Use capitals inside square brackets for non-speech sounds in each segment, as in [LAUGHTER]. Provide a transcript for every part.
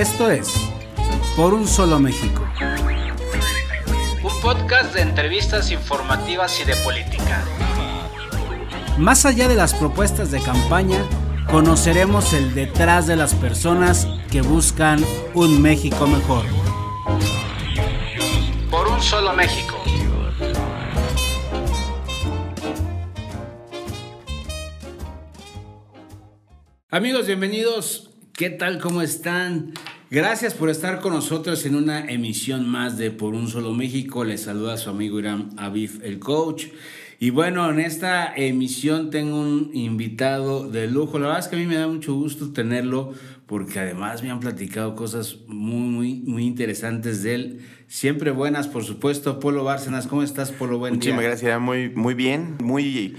Esto es Por un solo México. Un podcast de entrevistas informativas y de política. Más allá de las propuestas de campaña, conoceremos el detrás de las personas que buscan un México mejor. Por un solo México. Amigos, bienvenidos. ¿Qué tal? ¿Cómo están? Gracias por estar con nosotros en una emisión más de Por un Solo México. Les saluda su amigo Irán Aviv, el coach. Y bueno, en esta emisión tengo un invitado de lujo. La verdad es que a mí me da mucho gusto tenerlo porque además me han platicado cosas muy, muy, muy interesantes de él. Siempre buenas, por supuesto. Polo Bárcenas, ¿cómo estás, Polo? Buen Muchísimas gracias, muy, muy bien, muy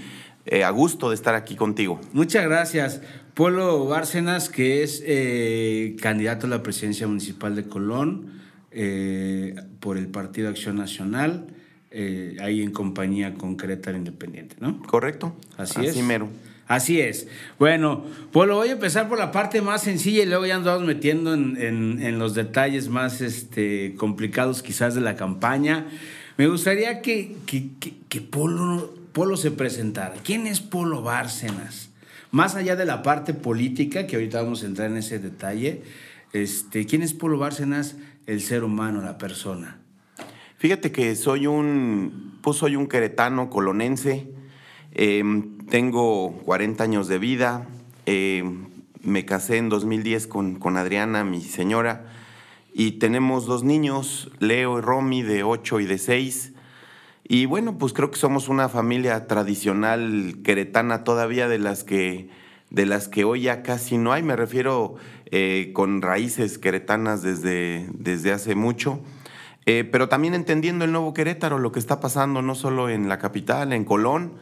eh, a gusto de estar aquí contigo. Muchas gracias. Polo Bárcenas, que es eh, candidato a la presidencia municipal de Colón eh, por el Partido Acción Nacional, ahí en compañía con Querétaro Independiente, ¿no? Correcto. Así, es. Así mero. Así es. Bueno, Polo, voy a empezar por la parte más sencilla y luego ya nos vamos metiendo en, en- en los detalles más este, complicados quizás de la campaña. Me gustaría que, que, que- que Polo, Polo se presentara. ¿Quién es Polo Bárcenas? Más allá de la parte política, que ahorita vamos a entrar en ese detalle, este, ¿quién es Polo Bárcenas? El ser humano, la persona. Fíjate que soy un, pues soy un queretano colonense, eh, tengo 40 años de vida, eh, me casé en 2010 con, con Adriana, mi señora, y tenemos dos niños, Leo y Romy, de 8 y de 6. Y bueno, pues creo que somos una familia tradicional queretana todavía de las que, de las que hoy ya casi no hay. Me refiero eh, con raíces queretanas desde, desde hace mucho. Eh, pero también entendiendo el nuevo Querétaro, lo que está pasando no solo en la capital, en Colón,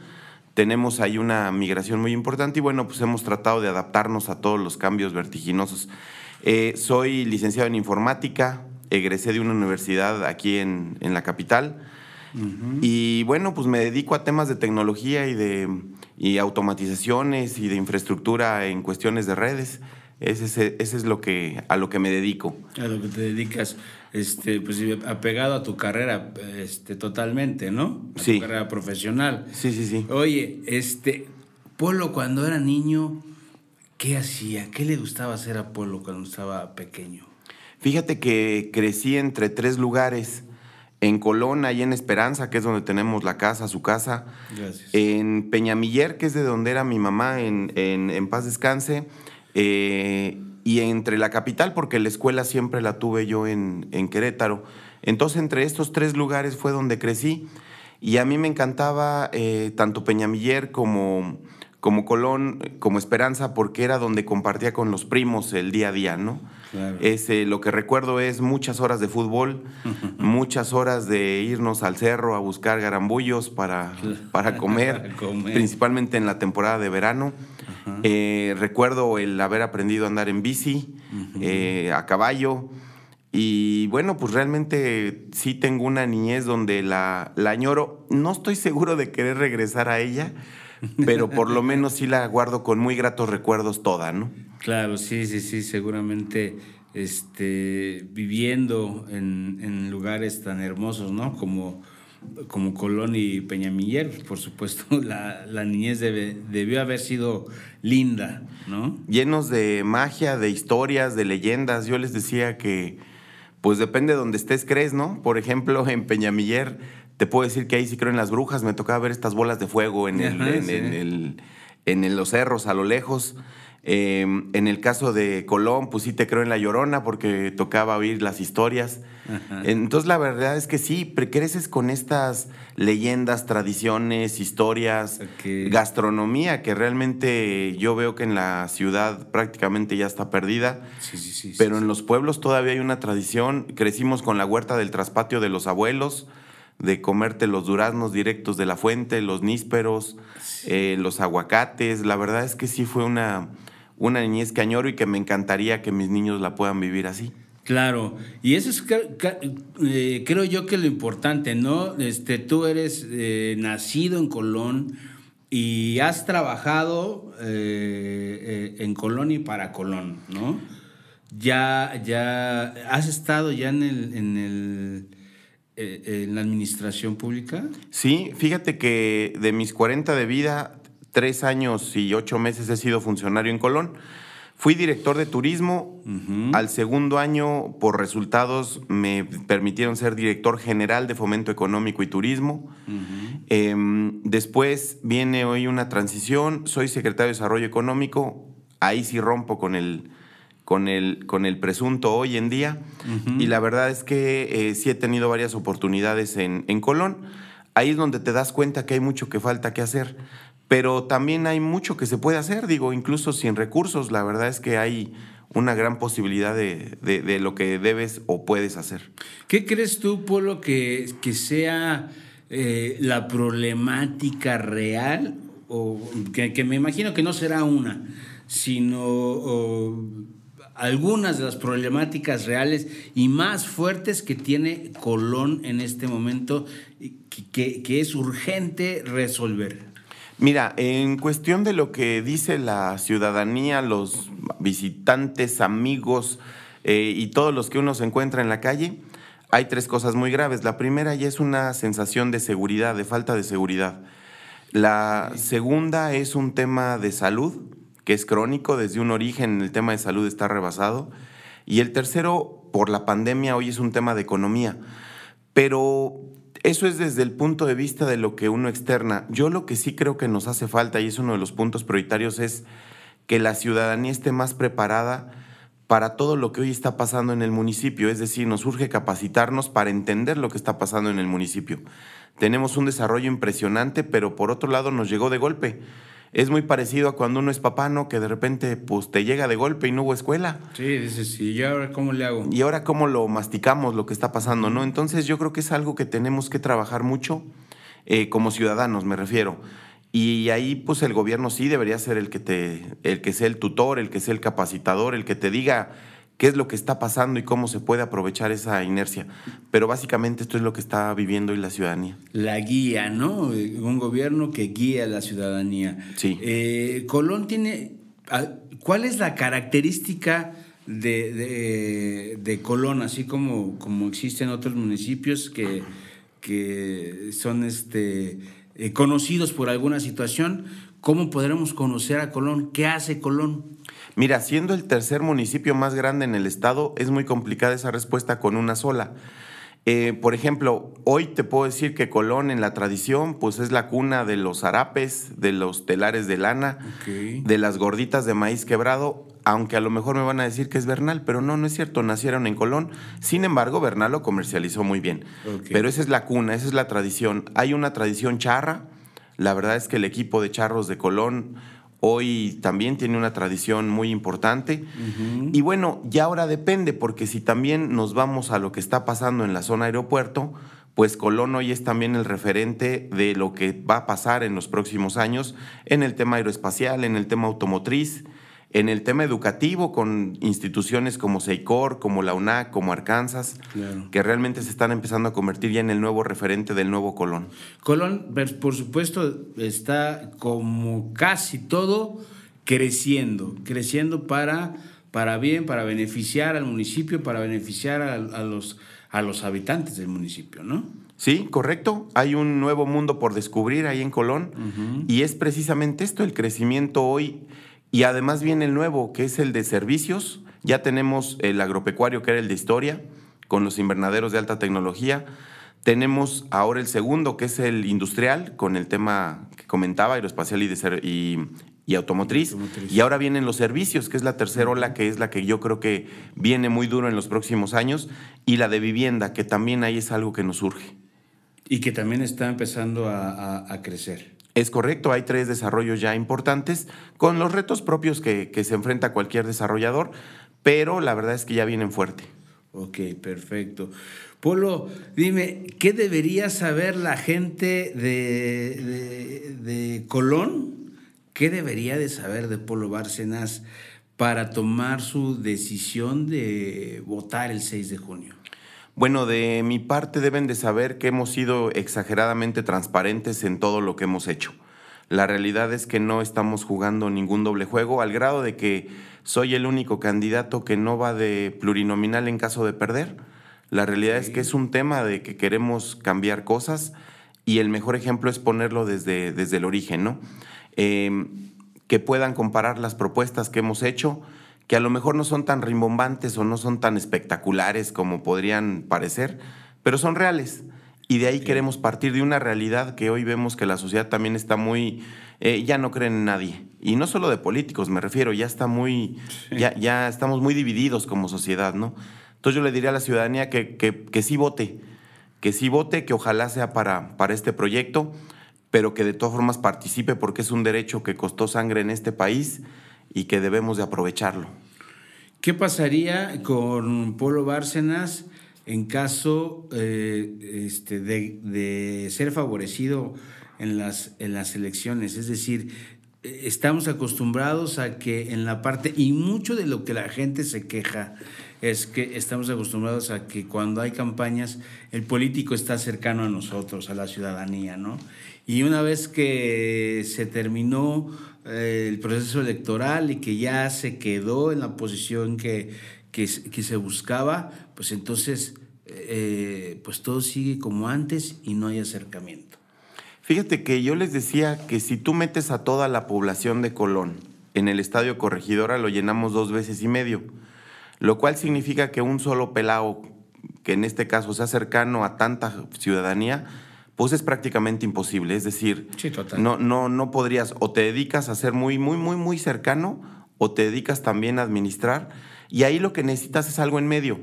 tenemos ahí una migración muy importante y bueno, pues hemos tratado de adaptarnos a todos los cambios vertiginosos. Eh, soy licenciado en informática, egresé de una universidad aquí en, en la capital y bueno, pues me dedico a temas de tecnología y de y automatizaciones y de infraestructura en cuestiones de redes. Ese es, ese es lo que, a lo que me dedico. A lo que te dedicas, este, pues apegado a tu carrera, este, totalmente, ¿no? A Sí. tu carrera profesional. Sí, sí, sí. Oye, este, Polo cuando era niño, ¿qué hacía? ¿Qué le gustaba hacer a Polo cuando estaba pequeño? Fíjate que crecí entre tres lugares. En Colón, ahí en Esperanza, que es donde tenemos la casa, su casa. Gracias. En Peñamiller, que es de donde era mi mamá, en, en- en paz descanse. eh, y entre la capital, porque la escuela siempre la tuve yo en, en Querétaro. Entonces, entre estos tres lugares fue donde crecí. Y a mí me encantaba eh, tanto Peñamiller como, como Colón, como Esperanza, porque era donde compartía con los primos el día a día, ¿no? Claro. Lo que recuerdo es muchas horas de fútbol, [LAUGHS] muchas horas de irnos al cerro a buscar garambullos para, [LAUGHS] para comer, Para [LAUGHS] comer. principalmente en la temporada de verano. Eh, recuerdo el haber aprendido a andar en bici, eh, a caballo. Y bueno, pues realmente sí tengo una niñez donde la, la añoro. No estoy seguro de querer regresar a ella, pero por lo menos sí la guardo con muy gratos recuerdos toda, ¿no? Claro, sí, sí, sí, seguramente este, viviendo en, en lugares tan hermosos, ¿no? Como, como Colón y Peñamiller, por supuesto, [LAUGHS] la, la niñez debe- debió haber sido linda, ¿no? llenos de magia, de historias, de leyendas. Yo les decía que, pues depende de donde estés, crees, ¿no? Por ejemplo, en Peñamiller, te puedo decir que ahí sí creo en las brujas. Me tocaba ver estas bolas de fuego en, el- Ajá, en, sí. en el- en el- los cerros a lo lejos. Eh, en el caso de Colón, pues sí te creo en la llorona porque tocaba oír las historias. Ajá. Entonces la verdad es que sí, creces con estas leyendas, tradiciones, historias, gastronomía que realmente yo veo que en la ciudad prácticamente ya está perdida, Sí, sí, sí. pero en los pueblos todavía hay una tradición. Crecimos con la huerta del traspatio de los abuelos, de comerte los duraznos directos de la fuente, los nísperos, eh, los aguacates. La verdad es que sí fue una, una niñez que añoro y que me encantaría que mis niños la puedan vivir así. Claro, y eso es, eh, creo yo que lo importante, ¿no? Este, tú eres eh, nacido en Colón y has trabajado en Colón y para Colón, ¿no? ya, ya, ¿has estado ya en el, en el en la administración pública? Sí, fíjate que de mis 40 de vida, tres años y ocho meses he sido funcionario en Colón. Fui director de turismo. Al segundo año, por resultados, me permitieron ser director general de fomento económico y turismo. Em, después viene hoy una transición. Soy secretario de Desarrollo Económico. Ahí sí rompo con el, con el, con el presunto hoy en día. Y la verdad es que eh, sí he tenido varias oportunidades en, en Colón. Ahí es donde te das cuenta que hay mucho que falta que hacer. Pero también hay mucho que se puede hacer, digo, incluso sin recursos. La verdad es que hay una gran posibilidad de, de, lo que debes o puedes hacer. ¿Qué crees tú, Polo, que, que sea eh, la problemática real? O que, que, me imagino que no será una, sino algunas de las problemáticas reales y más fuertes que tiene Colón en este momento que, que es urgente resolver. Mira, en cuestión de lo que dice la ciudadanía, los visitantes, amigos eh, y todos los que uno se encuentra en la calle, hay tres cosas muy graves. La primera ya es una sensación de seguridad, de falta de seguridad. La segunda es un tema de salud, que es crónico, desde un origen el tema de salud está rebasado. Y el tercero, por la pandemia, hoy es un tema de economía. Pero eso es desde el punto de vista de lo que uno externa. Yo lo que sí creo que nos hace falta, y es uno de los puntos prioritarios, es que la ciudadanía esté más preparada para todo lo que hoy está pasando en el municipio. Es decir, nos urge capacitarnos para entender lo que está pasando en el municipio. Tenemos un desarrollo impresionante, pero por otro lado nos llegó de golpe es muy parecido a cuando uno es papá, ¿no? Que de repente pues te llega de golpe y no hubo escuela. Sí, dices, sí, ¿y ahora cómo le hago? Y ahora cómo lo masticamos, lo que está pasando, ¿no? Entonces yo creo que es algo que tenemos que trabajar mucho eh, como ciudadanos, me refiero. Y ahí pues el gobierno sí debería ser el que te, el que sea el tutor, el que sea el capacitador, el que te diga qué es lo que está pasando y cómo se puede aprovechar esa inercia. Pero básicamente esto es lo que está viviendo hoy la ciudadanía. La guía, ¿no? Un gobierno que guía a la ciudadanía. Sí. Eh, Colón tiene... ¿Cuál es la característica de, de, Colón, así como, como existen otros municipios que, que son este, eh, conocidos por alguna situación? ¿Cómo podremos conocer a Colón? ¿Qué hace Colón? Mira, siendo el tercer municipio más grande en el estado, es muy complicada esa respuesta con una sola. Eh, por ejemplo, hoy te puedo decir que Colón en la tradición, pues es la cuna de los harapes, de los telares de lana, de las gorditas de maíz quebrado, aunque a lo mejor me van a decir que es Bernal, pero no, no es cierto, nacieron en Colón. Sin embargo, Bernal lo comercializó muy bien. Pero esa es la cuna, esa es la tradición. Hay una tradición charra, la verdad es que el equipo de charros de Colón hoy también tiene una tradición muy importante. Y bueno, ya ahora depende, porque si también nos vamos a lo que está pasando en la zona aeropuerto, pues Colón hoy es también el referente de lo que va a pasar en los próximos años en el tema aeroespacial, en el tema automotriz, en el tema educativo con instituciones como SEICOR, como la UNAC, como Arkansas, que realmente se están empezando a convertir ya en el nuevo referente del nuevo Colón. Colón, por supuesto, está como casi todo creciendo, creciendo para, para bien, para beneficiar al municipio, para beneficiar a, los, a los habitantes del municipio, ¿no? Sí, correcto. Hay un nuevo mundo por descubrir ahí en Colón y es precisamente esto, el crecimiento hoy y además viene el nuevo, que es el de servicios. Ya tenemos el agropecuario, que era el de historia, con los invernaderos de alta tecnología. Tenemos ahora el segundo, que es el industrial, con el tema que comentaba, aeroespacial y, y, automotriz. Y ahora vienen los servicios, que es la tercera ola, que es la que yo creo que viene muy duro en los próximos años. Y la de vivienda, que también ahí es algo que nos surge. Y que también está empezando a crecer. Es correcto, hay tres desarrollos ya importantes con los retos propios que, se enfrenta cualquier desarrollador, pero la verdad es que ya vienen fuerte. Ok, perfecto. Polo, dime, ¿qué debería saber la gente de, de Colón? ¿Qué debería de saber de Polo Bárcenas para tomar su decisión de votar el 6 de junio? Bueno, de mi parte deben de saber que hemos sido exageradamente transparentes en todo lo que hemos hecho. La realidad es que no estamos jugando ningún doble juego, al grado de que soy el único candidato que no va de plurinominal en caso de perder. La realidad es que es un tema de que queremos cambiar cosas y el mejor ejemplo es ponerlo desde, desde el origen, ¿no? Em, que puedan comparar las propuestas que hemos hecho, que a lo mejor no son tan rimbombantes o no son tan espectaculares como podrían parecer, pero son reales. Y de ahí queremos partir de una realidad que hoy vemos que la sociedad también está muy, eh, ya no creen en nadie. Y no solo de políticos, me refiero, ya está muy, ya, ya estamos muy divididos como sociedad, ¿no? Entonces yo le diría a la ciudadanía que, que, que sí vote, que sí vote, que ojalá sea para, para este proyecto, pero que de todas formas participe porque es un derecho que costó sangre en este país y que debemos de aprovecharlo. ¿Qué pasaría con Polo Bárcenas en caso eh, este, de, ser favorecido en las, en las elecciones? Es decir, estamos acostumbrados a que en la parte, y mucho de lo que la gente se queja, es que estamos acostumbrados a que cuando hay campañas, el político está cercano a nosotros, a la ciudadanía, ¿no? Y una vez que se terminó eh, el proceso electoral y que ya se quedó en la posición que, que, se buscaba, pues entonces eh, pues todo sigue como antes y no hay acercamiento. Fíjate que yo les decía que si tú metes a toda la población de Colón en el estadio Corregidora, lo llenamos dos veces y medio lo cual significa que un solo pelao, que en este caso sea cercano a tanta ciudadanía, pues es prácticamente imposible. Es decir, No, no, no podrías, o te dedicas a ser muy, muy, muy, muy cercano, o te dedicas también a administrar, y ahí lo que necesitas es algo en medio.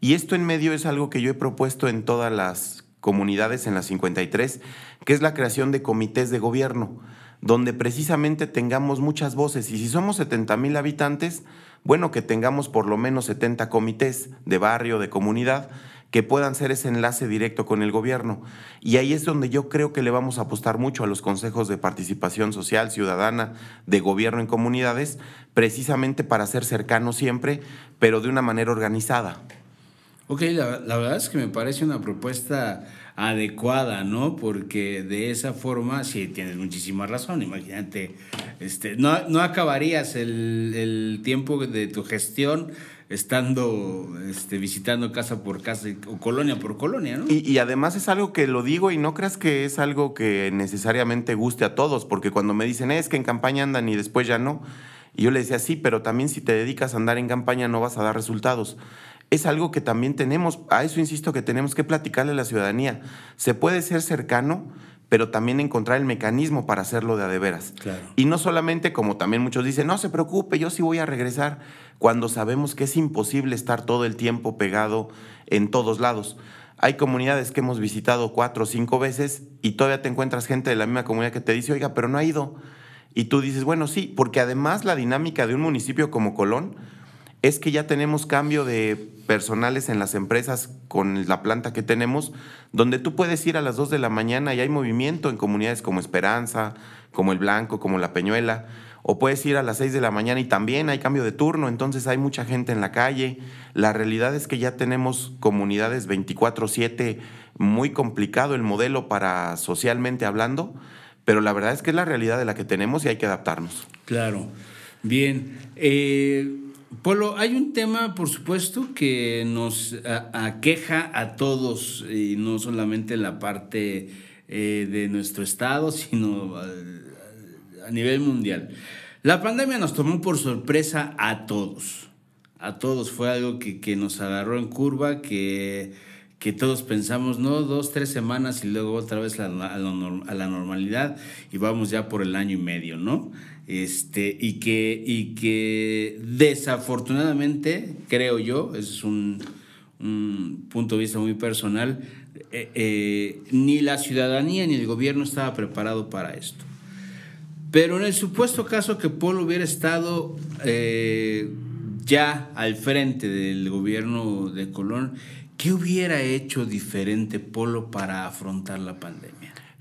Y esto en medio es algo que yo he propuesto en todas las comunidades, en las 53, que es la creación de comités de gobierno, donde precisamente tengamos muchas voces. Y si somos 70 mil habitantes, bueno que tengamos por lo menos 70 comités de barrio, de comunidad, que puedan ser ese enlace directo con el gobierno. Y ahí es donde yo creo que le vamos a apostar mucho a los consejos de participación social, ciudadana, de gobierno en comunidades, precisamente para ser cercanos siempre, pero de una manera organizada. Ok, la, la verdad es que me parece una propuesta adecuada, ¿no? Porque de esa forma, sí, tienes muchísima razón, imagínate, este, no, no acabarías el, el, tiempo de tu gestión estando este, visitando casa por casa o colonia por colonia, ¿no? Y, y, además es algo que lo digo y no creas que es algo que necesariamente guste a todos, porque cuando me dicen, es que en campaña andan y después ya no, yo le decía, sí, pero también si te dedicas a andar en campaña no vas a dar resultados es algo que también tenemos, a eso insisto que tenemos que platicarle a la ciudadanía. Se puede ser cercano, pero también encontrar el mecanismo para hacerlo de a de veras. Y no solamente como también muchos dicen, no se preocupe, yo sí voy a regresar, cuando sabemos que es imposible estar todo el tiempo pegado en todos lados. Hay comunidades que hemos visitado cuatro o cinco veces y todavía te encuentras gente de la misma comunidad que te dice, oiga, pero no ha ido. Y tú dices, bueno, sí, porque además la dinámica de un municipio como Colón, es que ya tenemos cambio de personales en las empresas con la planta que tenemos, donde tú puedes ir a las 2 de la mañana y hay movimiento en comunidades como Esperanza, como El Blanco, como La Peñuela, o puedes ir a las 6 de la mañana y también hay cambio de turno, entonces hay mucha gente en la calle. La realidad es que ya tenemos comunidades 24/7, muy complicado el modelo para socialmente hablando, pero la verdad es que es la realidad de la que tenemos y hay que adaptarnos. Claro. Bien. Eh Polo, hay un tema, por supuesto, que nos aqueja a todos, y no solamente la parte eh, de nuestro estado, sino a, nivel mundial. La pandemia nos tomó por sorpresa a todos. A todos fue algo que, nos agarró en curva, que, que, todos pensamos, no, dos, tres semanas y luego otra vez a la normalidad y vamos ya por el año y medio, ¿no? Este, y, que, y que desafortunadamente, creo yo, ese es un, punto de vista muy personal, eh, eh, ni la ciudadanía ni el gobierno estaba preparado para esto. Pero en el supuesto caso que Paul hubiera estado eh, ya al frente del gobierno de Colón, ¿qué hubiera hecho diferente Polo para afrontar la pandemia?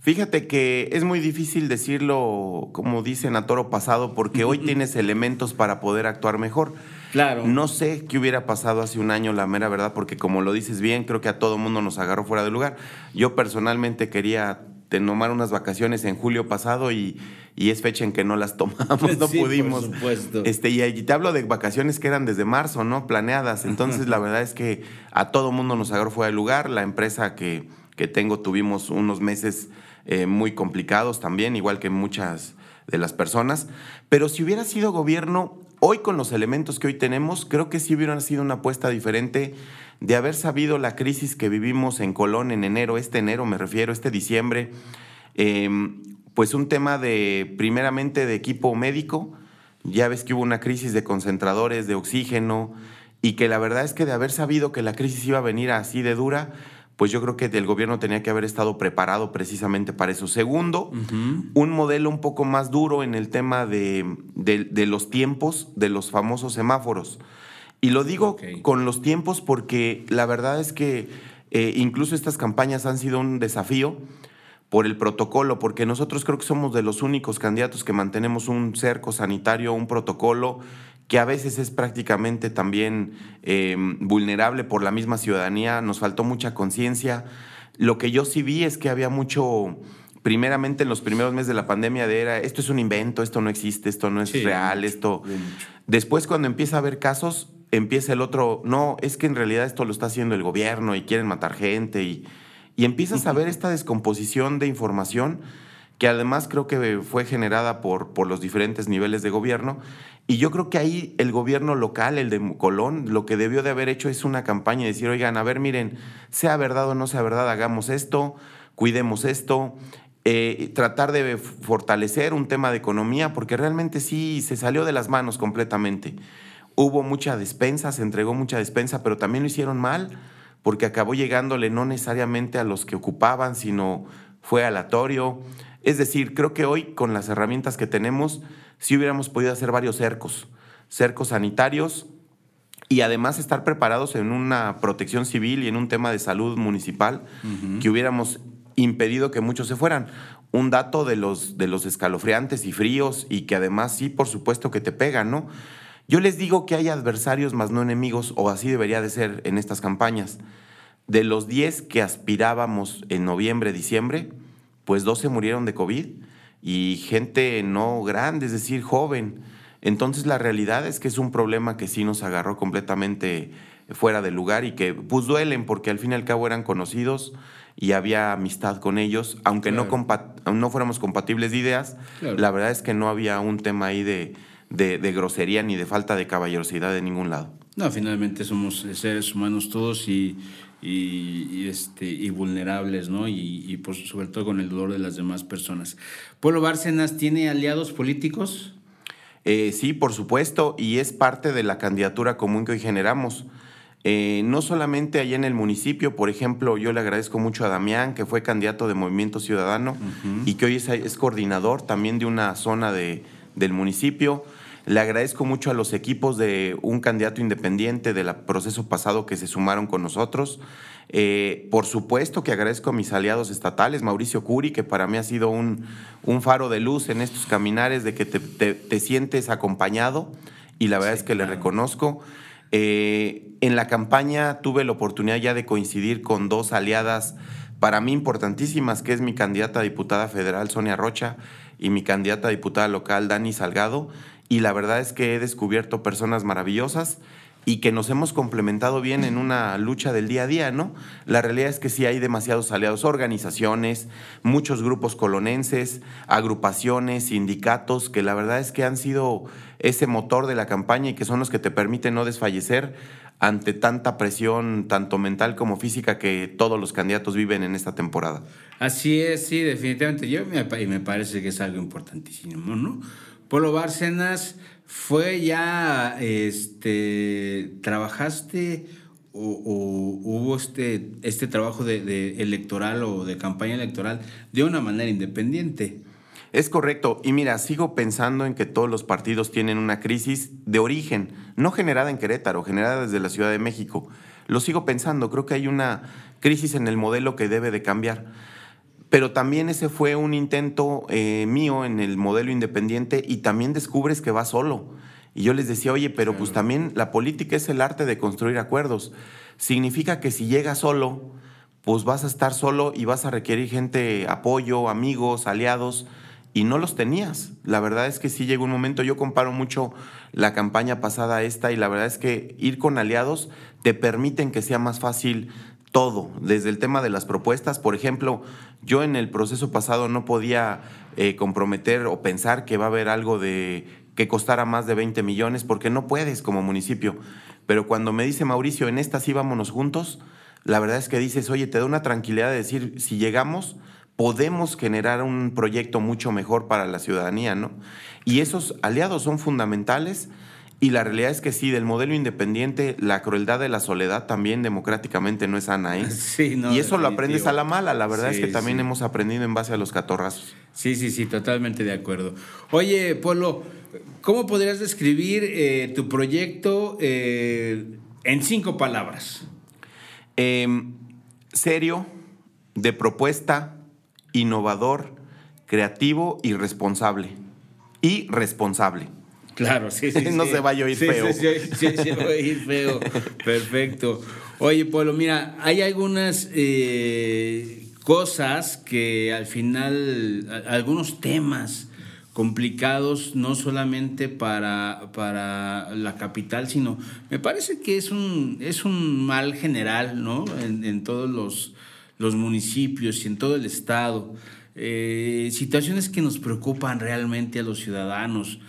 Fíjate que es muy difícil decirlo, como dicen, a toro pasado, porque hoy tienes elementos para poder actuar mejor. Claro. No sé qué hubiera pasado hace un año, la mera verdad, porque como lo dices bien, creo que a todo mundo nos agarró fuera de lugar. Yo personalmente quería tomar unas vacaciones en julio pasado y, y es fecha en que no las [LAUGHS] tomamos, no Sí, por pudimos. supuesto. Este, y, y te hablo de vacaciones que eran desde marzo, ¿no? Planeadas. Entonces, la verdad es que a todo mundo nos agarró fuera de lugar. La empresa que, que tengo tuvimos unos meses eh, muy complicados también, igual que muchas de las personas. Pero si hubiera sido gobierno, hoy con los elementos que hoy tenemos, creo que sí hubiera sido una apuesta diferente de haber sabido la crisis que vivimos en Colón en enero, este enero me refiero, este diciembre. Eh, pues un tema de, primeramente, de equipo médico. Ya ves que hubo una crisis de concentradores, de oxígeno, y que la verdad es que de haber sabido que la crisis iba a venir así de dura, pues yo creo que el gobierno tenía que haber estado preparado precisamente para eso. Segundo, un modelo un poco más duro en el tema de, de- de los tiempos de los famosos semáforos. Y lo digo con los tiempos porque la verdad es que eh, incluso estas campañas han sido un desafío por el protocolo, porque nosotros creo que somos de los únicos candidatos que mantenemos un cerco sanitario, un protocolo que a veces es prácticamente también eh, vulnerable por la misma ciudadanía. Nos faltó mucha conciencia. Lo que yo sí vi es que había mucho, primeramente en los primeros meses de la pandemia, de era, esto es un invento, esto no existe, esto no es Sí, real, esto... Después, cuando empieza a haber casos, empieza el otro, no, es que en realidad esto lo está haciendo el gobierno y quieren matar gente y, y empiezas a ver esta descomposición de información que además creo que fue generada por, por los diferentes niveles de gobierno. Y yo creo que ahí el gobierno local, el de Colón, lo que debió de haber hecho es una campaña y decir, oigan, a ver, miren, sea verdad o no sea verdad, hagamos esto, cuidemos esto, eh, tratar de fortalecer un tema de economía, porque realmente sí se salió de las manos completamente. Hubo mucha despensa, se entregó mucha despensa, pero también lo hicieron mal, porque acabó llegándole no necesariamente a los que ocupaban, sino fue aleatorio. Es decir, creo que hoy con las herramientas que tenemos, sí hubiéramos podido hacer varios cercos, cercos sanitarios, y además estar preparados en una protección civil y en un tema de salud municipal que hubiéramos impedido que muchos se fueran. Un dato de los, de los escalofriantes y fríos y que además sí, por supuesto que te pegan, ¿no? Yo les digo que hay adversarios más no enemigos, o así debería de ser en estas campañas. De los 10 que aspirábamos en noviembre, diciembre, pues 12 murieron de COVID y gente no grande, es decir, joven. Entonces la realidad es que es un problema que sí nos agarró completamente fuera de lugar y que pues duelen porque al fin y al cabo eran conocidos y había amistad con ellos, aunque no, compa- no fuéramos compatibles de ideas, Claro. la verdad es que no había un tema ahí de, de- de grosería ni de falta de caballerosidad de ningún lado. No, finalmente somos seres humanos todos y, y, y, este, y vulnerables, ¿no? Y, y pues, sobre todo con el dolor de las demás personas. ¿Pueblo Bárcenas tiene aliados políticos? Eh, sí, por supuesto, y es parte de la candidatura común que hoy generamos. Eh, no solamente allá en el municipio, por ejemplo, yo le agradezco mucho a Damián, que fue candidato de Movimiento Ciudadano y que hoy es, es coordinador también de una zona de, del municipio. Le agradezco mucho a los equipos de un candidato independiente del proceso pasado que se sumaron con nosotros. Eh, por supuesto que agradezco a mis aliados estatales, Mauricio Curi, que para mí ha sido un, un faro de luz en estos caminares de que te, te- te sientes acompañado y la verdad Sí, es que le reconozco. Eh, en la campaña tuve la oportunidad ya de coincidir con dos aliadas para mí importantísimas, que es mi candidata a diputada federal Sonia Rocha y mi candidata a diputada local Dani Salgado. Y la verdad es que he descubierto personas maravillosas y que nos hemos complementado bien en una lucha del día a día, ¿no? La realidad es que sí hay demasiados aliados, organizaciones, muchos grupos colonenses, agrupaciones, sindicatos, que la verdad es que han sido ese motor de la campaña y que son los que te permiten no desfallecer ante tanta presión, tanto mental como física, que todos los candidatos viven en esta temporada. Así es, sí, definitivamente. Yo me, me parece que es algo importantísimo, ¿no? Polo Bárcenas, fue ya, este, trabajaste o, hubo este, este trabajo de, de electoral o de campaña electoral de una manera independiente. Es correcto. Y mira, sigo pensando en que todos los partidos tienen una crisis de origen, no generada en Querétaro, generada desde la Ciudad de México. Lo sigo pensando. Creo que hay una crisis en el modelo que debe de cambiar. Pero también ese fue un intento eh, mío en el modelo independiente y también descubres que va solo. Y yo les decía, oye, pero pues también la política es el arte de construir acuerdos. Significa que si llegas solo, pues vas a estar solo y vas a requerir gente, apoyo, amigos, aliados. y no los tenías. La verdad es que sí llegó un momento, yo comparo mucho la campaña pasada a esta y la verdad es que ir con aliados te permiten que sea más fácil todo, desde el tema de las propuestas. Por ejemplo, yo en el proceso pasado no podía eh, comprometer o pensar que va a haber algo de que costara más de 20 millones, porque no puedes como municipio. Pero cuando me dice Mauricio, en esta sí vámonos juntos, la verdad es que dices, oye, te da una tranquilidad de decir, si llegamos, podemos generar un proyecto mucho mejor para la ciudadanía, ¿no? Y esos aliados son fundamentales y la realidad es que sí, del modelo independiente, la crueldad de la soledad también democráticamente no es sana, ¿eh? [LAUGHS] Sí, no, y eso lo aprendes a la mala, la verdad es que también sí. hemos aprendido en base a los catorrazos. Sí, sí, sí, totalmente de acuerdo. Oye, Polo, ¿cómo podrías describir eh, tu proyecto eh, en cinco palabras? Em, serio, de propuesta, innovador, creativo y responsable. Y responsable. Claro, sí, sí. [LAUGHS] No sí. se vaya a oír Sí, feo. Sí, sí, sí, sí, va a oír feo. [LAUGHS] Perfecto. Oye, Polo, mira, hay algunas eh, cosas que al final, a- algunos temas complicados, no solamente para, para la capital, sino me parece que es un, es un mal general, ¿no? En, en todos los, los municipios y en todo el estado. Eh, situaciones que nos preocupan realmente a los ciudadanos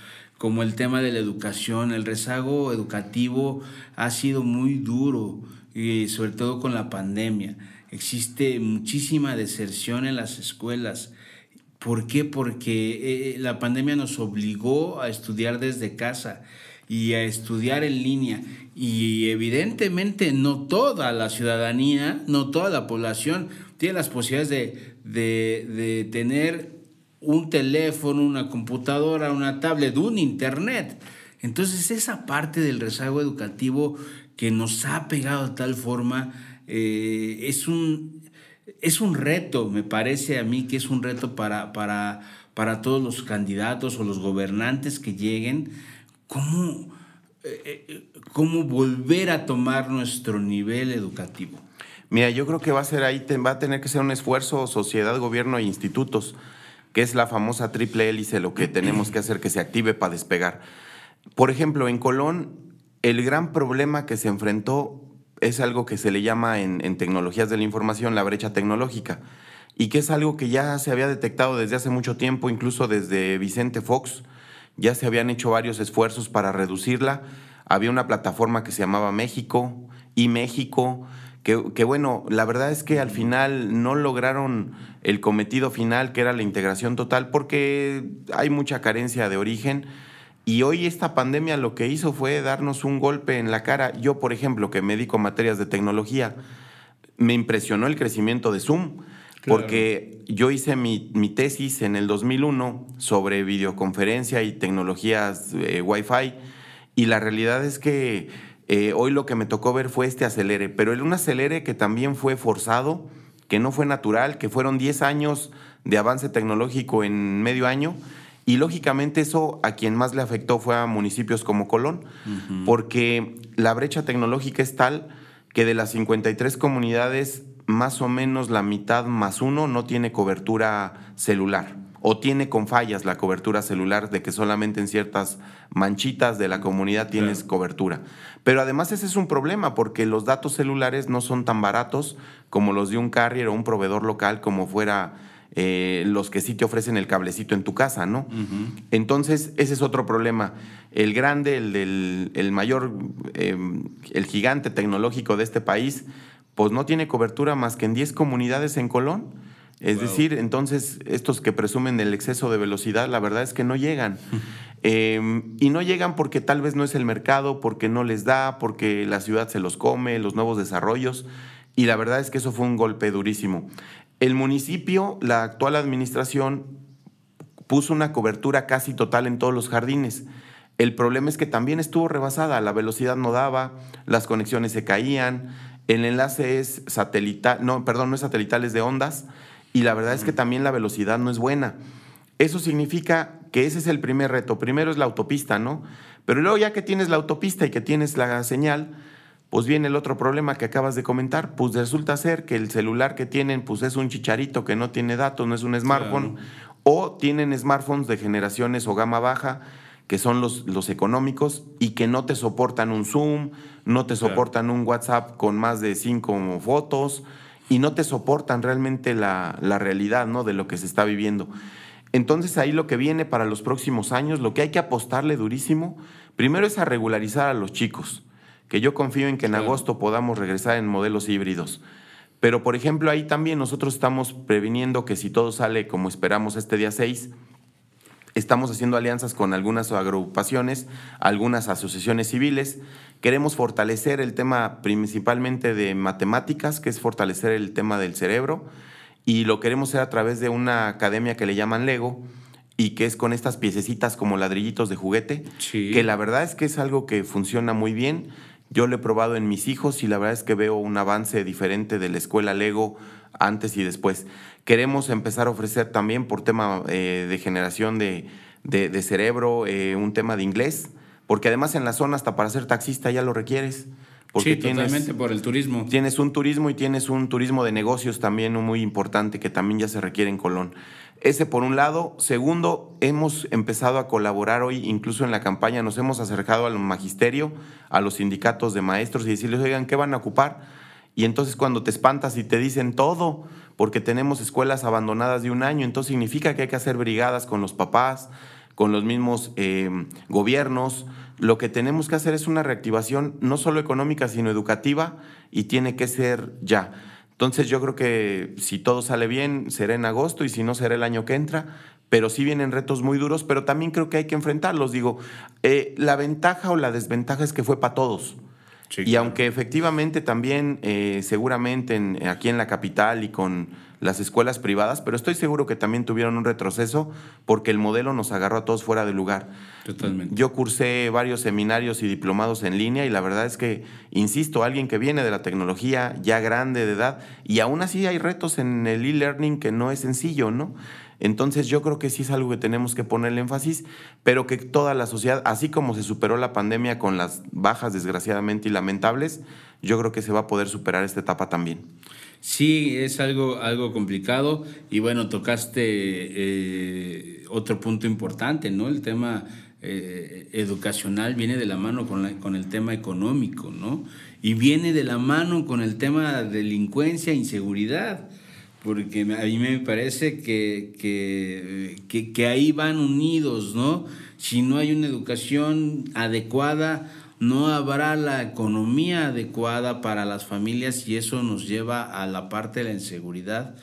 como el tema de la educación. El rezago educativo ha sido muy duro, y sobre todo con la pandemia. Existe muchísima deserción en las escuelas. ¿Por qué? Porque eh, la pandemia nos obligó a estudiar desde casa y a estudiar en línea. Y evidentemente no toda la ciudadanía, no toda la población tiene las posibilidades de, de, de tener un teléfono, una computadora, una tablet, un internet. Entonces esa parte del rezago educativo que nos ha pegado de tal forma eh, es, un, es un reto, me parece a mí que es un reto para, para, para todos los candidatos o los gobernantes que lleguen. ¿Cómo, eh, eh, cómo volver a tomar nuestro nivel educativo? Mira, yo creo que va a ser ahí, va a tener que ser un esfuerzo sociedad, gobierno e institutos, que es la famosa triple hélice, lo que tenemos que hacer que se active para despegar. Por ejemplo, en Colón, el gran problema que se enfrentó es algo que se le llama en, tecnologías de la información la brecha tecnológica, y que es algo que ya se había detectado desde hace mucho tiempo, incluso desde Vicente Fox, ya se habían hecho varios esfuerzos para reducirla. Había una plataforma que se llamaba México y México, que, que, bueno, la verdad es que al final no lograron el cometido final, que era la integración total, porque hay mucha carencia de origen. Y hoy esta pandemia lo que hizo fue darnos un golpe en la cara. Yo, por ejemplo, que me dedico a materias de tecnología, me impresionó el crecimiento de Zoom. Claro. Porque yo hice mi, mi, tesis en el 2001 sobre videoconferencia y tecnologías eh, Wi-Fi y la realidad es que eh, hoy lo que me tocó ver fue este acelere, pero un acelere que también fue forzado, que no fue natural, que fueron 10 años de avance tecnológico en medio año y lógicamente eso a quien más le afectó fue a municipios como Colón, uh -huh. porque la brecha tecnológica es tal que de las 53 comunidades más o menos la mitad más uno no tiene cobertura celular o tiene con fallas la cobertura celular de que solamente en ciertas manchitas de la comunidad tienes claro. cobertura. Pero además ese es un problema porque los datos celulares no son tan baratos como los de un carrier o un proveedor local como fuera eh, los que sí te ofrecen el cablecito en tu casa, ¿no? Uh -huh. Entonces ese es otro problema. El grande, el, el mayor, eh, el gigante tecnológico de este país, pues no tiene cobertura más que en 10 comunidades en Colón. Es wow. decir, entonces estos que presumen del exceso de velocidad, la verdad es que no llegan. [LAUGHS] eh, y no llegan porque tal vez no es el mercado, porque no les da, porque la ciudad se los come, los nuevos desarrollos. Y la verdad es que eso fue un golpe durísimo. El municipio, la actual administración, puso una cobertura casi total en todos los jardines. El problema es que también estuvo rebasada, la velocidad no daba, las conexiones se caían, el enlace es satelital, no, perdón, no es satelital, es de ondas, y la verdad es que también la velocidad no es buena. Eso significa que ese es el primer reto. Primero es la autopista, ¿no? Pero luego ya que tienes la autopista y que tienes la señal, pues viene el otro problema que acabas de comentar. Pues resulta ser que el celular que tienen, pues es un chicharito que no tiene datos, no es un smartphone. Claro. o tienen smartphones de generaciones o gama baja, que son los, los económicos y que no te soportan un Zoom, no te soportan un WhatsApp con más de cinco fotos y no te soportan realmente la, la realidad ¿no? de lo que se está viviendo. Entonces ahí lo que viene para los próximos años, lo que hay que apostarle durísimo, primero es a regularizar a los chicos, que yo confío en que en agosto podamos regresar en modelos híbridos. Pero por ejemplo ahí también nosotros estamos previniendo que si todo sale como esperamos este día 6, estamos haciendo alianzas con algunas agrupaciones, algunas asociaciones civiles. Queremos fortalecer el tema principalmente de matemáticas, que es fortalecer el tema del cerebro y lo queremos hacer a través de una academia que le llaman Lego y que es con estas piececitas como ladrillitos de juguete, que la verdad es que es algo que funciona muy bien. Yo lo he probado en mis hijos y la verdad es que veo un avance diferente de la escuela Lego antes y después. Queremos empezar a ofrecer también por tema eh, de generación de, de, cerebro, eh, un tema de inglés, porque además en la zona hasta para ser taxista ya lo requieres. Porque sí, totalmente por el turismo. Tienes un turismo y tienes un turismo de negocios también muy importante que también ya se requiere en Colón. Ese por un lado. Segundo, hemos empezado a colaborar hoy, incluso en la campaña, nos hemos acercado al magisterio, a los sindicatos de maestros y decirles, oigan, ¿qué van a ocupar? Y entonces cuando te espantas y te dicen todo, porque tenemos escuelas abandonadas de un año, entonces significa que hay que hacer brigadas con los papás, con los mismos eh, gobiernos, lo que tenemos que hacer es una reactivación no solo económica, sino educativa y tiene que ser ya. Entonces yo creo que si todo sale bien, será en agosto y si no, será el año que entra. Pero sí vienen retos muy duros, pero también creo que hay que enfrentarlos. Digo, eh, la ventaja o la desventaja es que fue para todos. Y aunque efectivamente también, eh, seguramente aquí en la capital y con las escuelas privadas, pero estoy seguro que también tuvieron un retroceso porque el modelo nos agarró a todos fuera de lugar. Totalmente. Yo cursé varios seminarios y diplomados en línea y la verdad es que, insisto, alguien que viene de la tecnología ya grande de edad y aún así hay retos en el e-learning que no es sencillo, ¿no? Entonces yo creo que sí es algo que tenemos que ponerle énfasis, pero que toda la sociedad, así como se superó la pandemia con las bajas desgraciadamente y lamentables, yo creo que se va a poder superar esta etapa también. Sí, es algo, algo complicado y bueno, tocaste eh, otro punto importante, ¿no? El tema eh, educacional viene de la mano con, con el tema económico, ¿no? Y viene de la mano con el tema de delincuencia inseguridad, porque a mí me parece que, que, que ahí van unidos, ¿no? Si no hay una educación adecuada, no habrá la economía adecuada para las familias y eso nos lleva a la parte de la inseguridad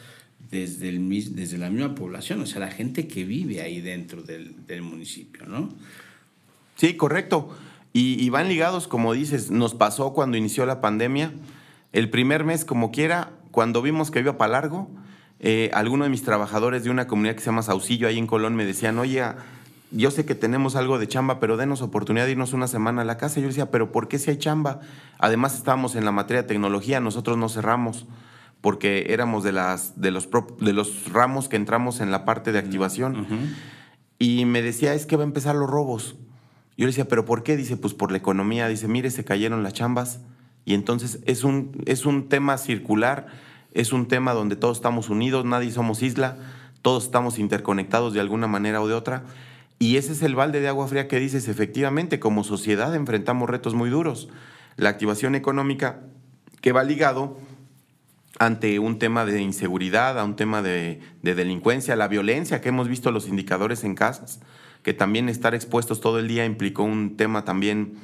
desde, el, desde la misma población, o sea, la gente que vive ahí dentro del, municipio, ¿no? Sí, correcto. Y, van ligados, como dices, nos pasó cuando inició la pandemia. El primer mes, como quiera, cuando vimos que iba para largo, eh, algunos de mis trabajadores de una comunidad que se llama Saucillo, ahí en Colón, me decían, oye, yo sé que tenemos algo de chamba, pero denos oportunidad de irnos una semana a la casa. yo decía, pero ¿por qué si hay chamba? Además estábamos en la materia de tecnología, nosotros no cerramos porque éramos de, las, de, los, de los ramos que entramos en la parte de activación. Y me decía, es que va a empezar los robos. Yo le decía, ¿pero por qué? Dice, pues por la economía. Dice, mire, se cayeron las chambas. Y entonces es un, es un tema circular, es un tema donde todos estamos unidos, nadie somos isla, todos estamos interconectados de alguna manera o de otra. Y ese es el balde de agua fría que dices, efectivamente, como sociedad enfrentamos retos muy duros. La activación económica que va ligado ante un tema de inseguridad, a un tema de, delincuencia, la violencia que hemos visto los indicadores en casas, que también estar expuestos todo el día implicó un tema también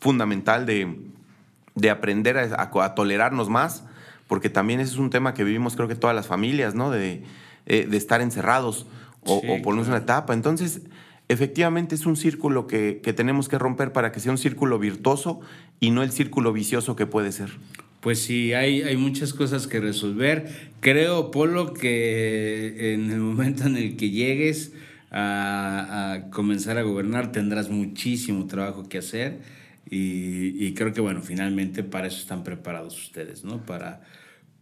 fundamental de, aprender a, tolerarnos más, porque también ese es un tema que vivimos creo que todas las familias, ¿no? De, eh, de estar encerrados o, o ponernos una etapa. Entonces, efectivamente es un círculo que, tenemos que romper para que sea un círculo virtuoso y no el círculo vicioso que puede ser. Pues sí, hay, hay muchas cosas que resolver. Creo, Polo, que en el [LAUGHS] momento en el que llegues a, a comenzar a gobernar tendrás muchísimo trabajo que hacer y, y, creo que, bueno, finalmente para eso están preparados ustedes, ¿no? Para,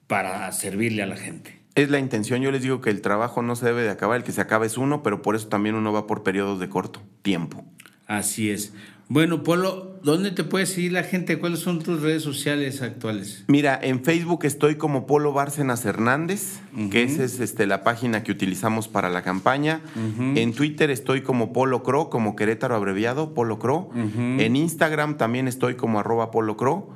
para servirle a la gente es la intención. Yo les digo que el trabajo no se debe de acabar, el que se acaba es uno, pero por eso también uno va por periodos de corto tiempo. Así es. Bueno, Polo, ¿dónde te puede seguir la gente? ¿Cuáles son tus redes sociales actuales? Mira, en Facebook estoy como Polo Bárcenas Hernández, que esa es este, la página que utilizamos para la campaña. En Twitter estoy como Polo Cro, como Querétaro abreviado, Polo Cro. En Instagram también estoy como arroba Polo Cro.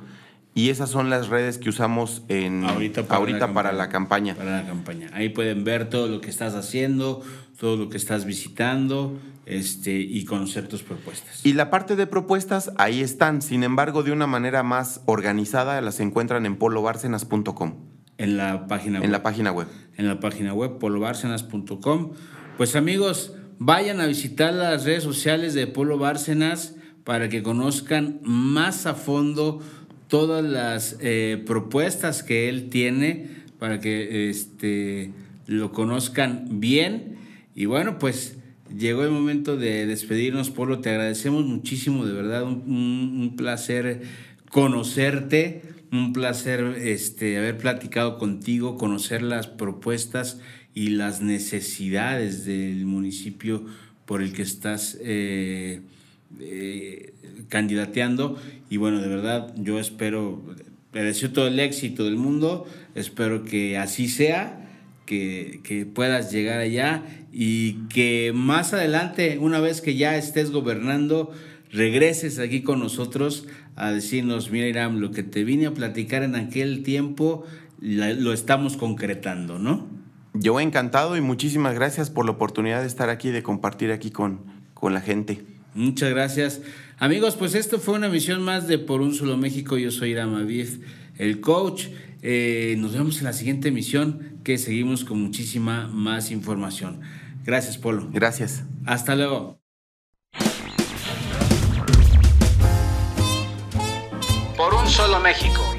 Y esas son las redes que usamos en, ahorita, para, la campaña. Para la campaña. Ahí pueden ver todo lo que estás haciendo, todo lo que estás visitando este, y conocer tus propuestas. Y la parte de propuestas, ahí están. Sin embargo, de una manera más organizada, las encuentran en polobárcenas.com. En la página web. En la página web. En la página web, polobárcenas.com. Pues amigos, vayan a visitar las redes sociales de Polo Bárcenas para que conozcan más a fondo todas las eh, propuestas que él tiene para que este, lo conozcan bien. Y bueno, pues llegó el momento de despedirnos, Polo. Te agradecemos muchísimo, de verdad, un, placer conocerte, un placer este, haber platicado contigo, conocer las propuestas y las necesidades del municipio por el que estás eh, eh, candidateando. Y bueno, de verdad, yo espero, le todo el éxito del mundo, espero que así sea. Que, que, puedas llegar allá y que más adelante, una vez que ya estés gobernando, regreses aquí con nosotros a decirnos, mira Iram, lo que te vine a platicar en aquel tiempo, lo estamos concretando, ¿no? Yo encantado y muchísimas gracias por la oportunidad de estar aquí, de compartir aquí con, con la gente. Muchas gracias. Amigos, pues esto fue una emisión más de Por un Solo México. Yo soy Irama el coach. Eh, nos vemos en la siguiente emisión que seguimos con muchísima más información. Gracias, Polo. Gracias. Hasta luego. Por un Solo México